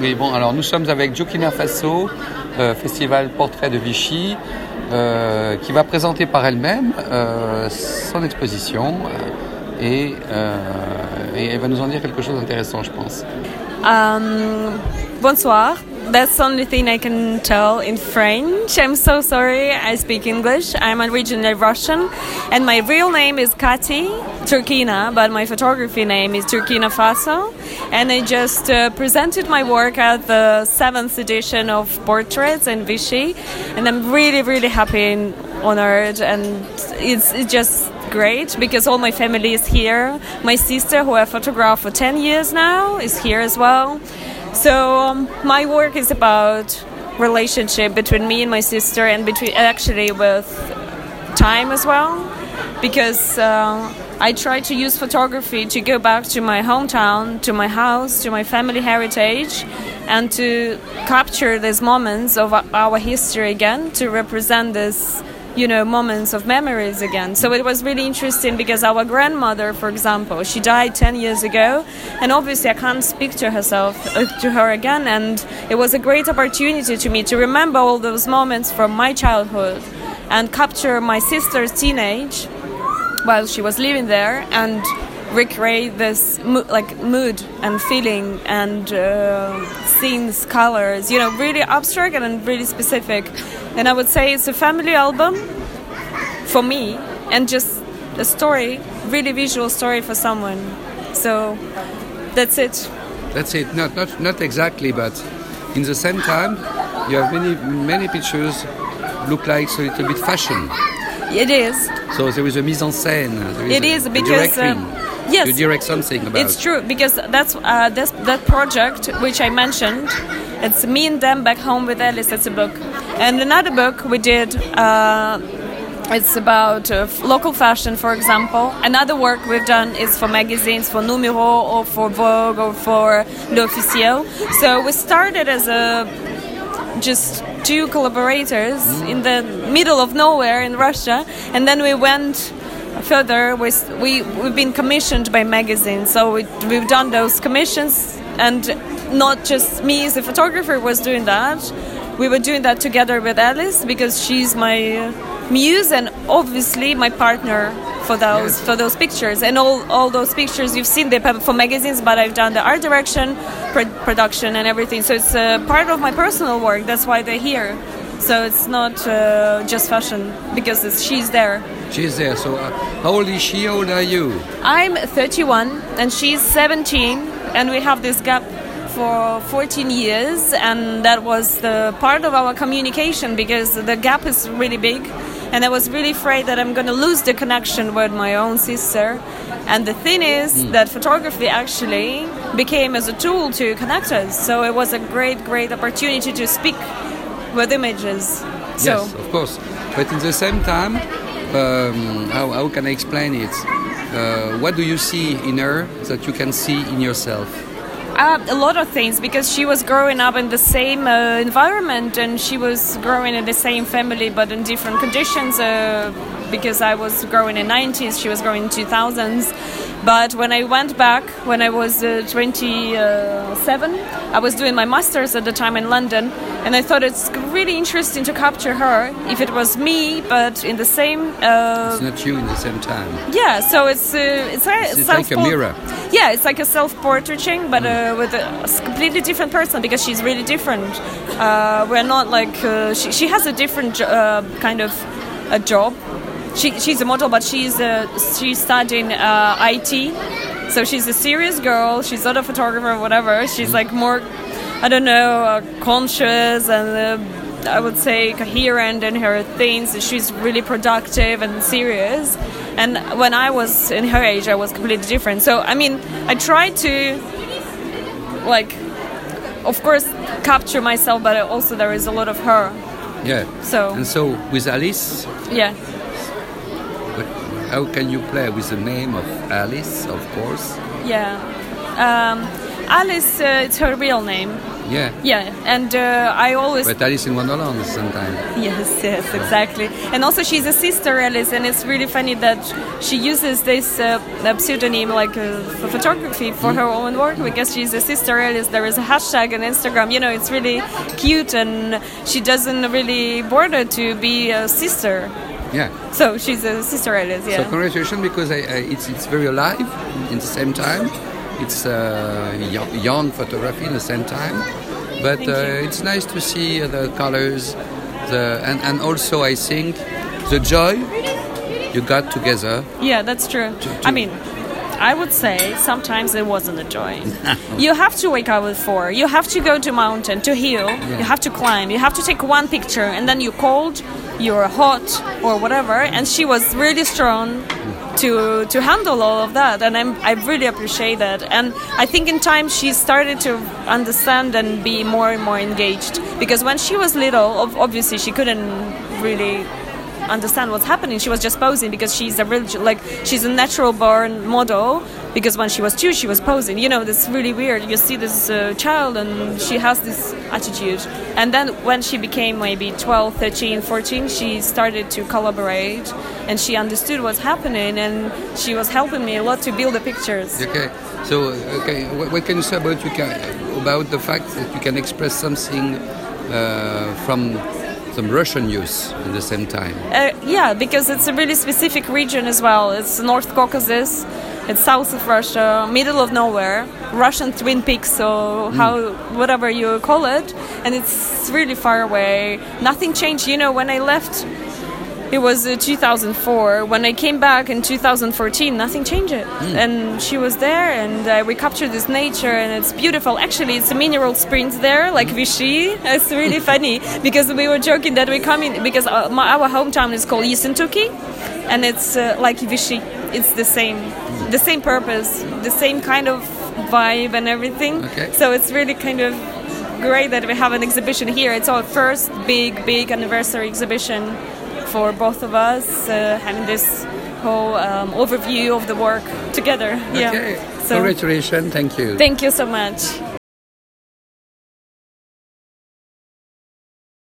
Oui, bon, alors nous sommes avec Jokina Faso, euh, Festival Portrait de Vichy, euh, qui va présenter par elle-même euh, son exposition et, elle va nous en dire quelque chose d'intéressant, je pense. Bonsoir. That's the only thing I can tell in French. I'm so sorry. I speak English. I'm originally Russian, and my real name is Kati Turkina, but my photography name is Turkina Faso. And I just uh, presented my work at the seventh edition of Portraits in Vichy, and I'm really, really happy and honored, and it's, it's just great because all my family is here. My sister, who I photographed for 10 years now, is here as well. So um, my work is about relationship between me and my sister, and between actually with time as well, because uh, I try to use photography to go back to my hometown, to my house, to my family heritage, and to capture these moments of our history again, to represent this you know moments of memories again. So it was really interesting because our grandmother for example she died 10 years ago and obviously i can't speak to herself uh, to her again and it was a great opportunity to me to remember all those moments from my childhood and capture my sister's teenage while she was living there and recreate this mo- like mood and feeling and uh, scenes colors you know really abstract and really specific and i would say it's a family album for me and just a story really visual story for someone so that's it That's it. Not, not, not exactly, but in the same time, you have many, many pictures look like a little bit fashion. it is So there is a mise en scène. There It is a, because, um, yes. you direct something about. It's true because that's uh, this, that project which I mentioned. It's me and them back home with Alice. It's a book, and another book we did. Uh, it's about uh, local fashion, for example. Another work we've done is for magazines, for Numero or for Vogue or for L'Officiel. So we started as a just two collaborators in the middle of nowhere in Russia, and then we went further. we, we, we've been commissioned by magazines, so we, we've done those commissions, and not just me as a photographer was doing that. We were doing that together with Alice because she's my muse and obviously my partner for those Yes. for those pictures and all all those pictures you've seen they for magazines but I've done the art direction pro- production and everything so it's a part of my personal work that's why they're here so it's not uh, just fashion because it's, she's there She's there. So uh, how old is she? How old are you? I'm 31 and she's 17 and we have this gap for 14 years and that was the part of our communication because the gap is really big and I was really afraid that I'm going to lose the connection with my own sister and the thing is that photography actually became as a tool to connect us so it was a great great opportunity to speak with images so Yes, of course. But in the same time, um, how, how can I explain it? Uh, what do you see in her that you can see in yourself? Uh, a lot of things because she was growing up in the same uh, environment and she was growing in the same family but in different conditions uh, because I was growing in 90s she was growing in 2000s but when I went back when I was uh, 27 I was doing my masters at the time in London and I thought it's really interesting to capture her if it was me but in the same uh, It's not you in the same time. yeah, so it's uh, it's, a It's like a mirror. Yeah, it's like a self-portraiting, but uh, with a completely different person because she's really different. Uh, we're not like uh, she, she has a different uh, kind of a job. She, she's a model, but she's uh, she's studying uh, IT, so she's a serious girl. She's not a photographer or whatever. She's like more, I don't know, uh, conscious and. Uh, I would say coherent in her things. She's really productive and serious. And when I was in her age, I was completely different. So I mean, I tried to, like, of course, capture myself, but also there is a lot of her. Yeah. So And so with Alice, yeah, how can you play with the name of Alice, of course? yeah. Um, Alice, uh, it's her real name. Yeah. Yeah, and uh, I always But Alice in Wonderland sometimes. Yes, yes, exactly. And also, she's a sister Alice, and it's really funny that she uses this uh, pseudonym, like uh, for photography, for her own work because she's a sister Alice. There is a hashtag on Instagram. You know, it's really cute, and she doesn't really bother to be a sister. Yeah. So she's a sister Alice. Yeah. So congratulations because I, I, it's it's very alive in the same time. It's uh, young, photography in the same time, but uh, it's nice to see the colors, the and, and also I think the joy you got together. Yeah, that's true. To- I mean, I would say sometimes it wasn't a joy. you have to wake up at four. You have to go to mountain to hill. You have to climb. You have to take one picture, and then you're cold, you're hot, or whatever. And she was really strong to to handle all of that, and I'm, I really appreciate that. And I think in time she started to understand and be more and more engaged because when she was little, ob- obviously she couldn't really understand what's happening. She was just posing because she's a real, like she's a natural born model. Because when she was two, she was posing. You know, that's really weird. You see this uh, child and she has this attitude. And then when she became maybe 12, 13, 14, she started to collaborate and she understood what's happening and she was helping me a lot to build the pictures. Okay. So okay, what, what can you say about you can about the fact that you can express something uh, from some Russian youth at the same time? Uh, yeah, because it's a really specific region as well. It's North Caucasus, it's south of Russia, middle of nowhere, Russian Twin Peaks, so how whatever you call it, and it's really far away. Nothing changed. You know, when I left, it was uh, 2004. When I came back in 2014, nothing changed. And she was there, and uh, we captured this nature, and it's beautiful. Actually, it's a mineral springs there, like Vichy. It's really funny because we were joking that we come in because uh, my, our hometown is called Yessentuki, and it's uh, like Vichy. It's the same, the same purpose, the same kind of vibe and everything. Okay. So it's really kind of great that we have an exhibition here. It's our first big, big anniversary exhibition for both of us, uh, having this whole um, overview of the work together. Okay. Yeah. So Congratulations. Thank you. thank you so much.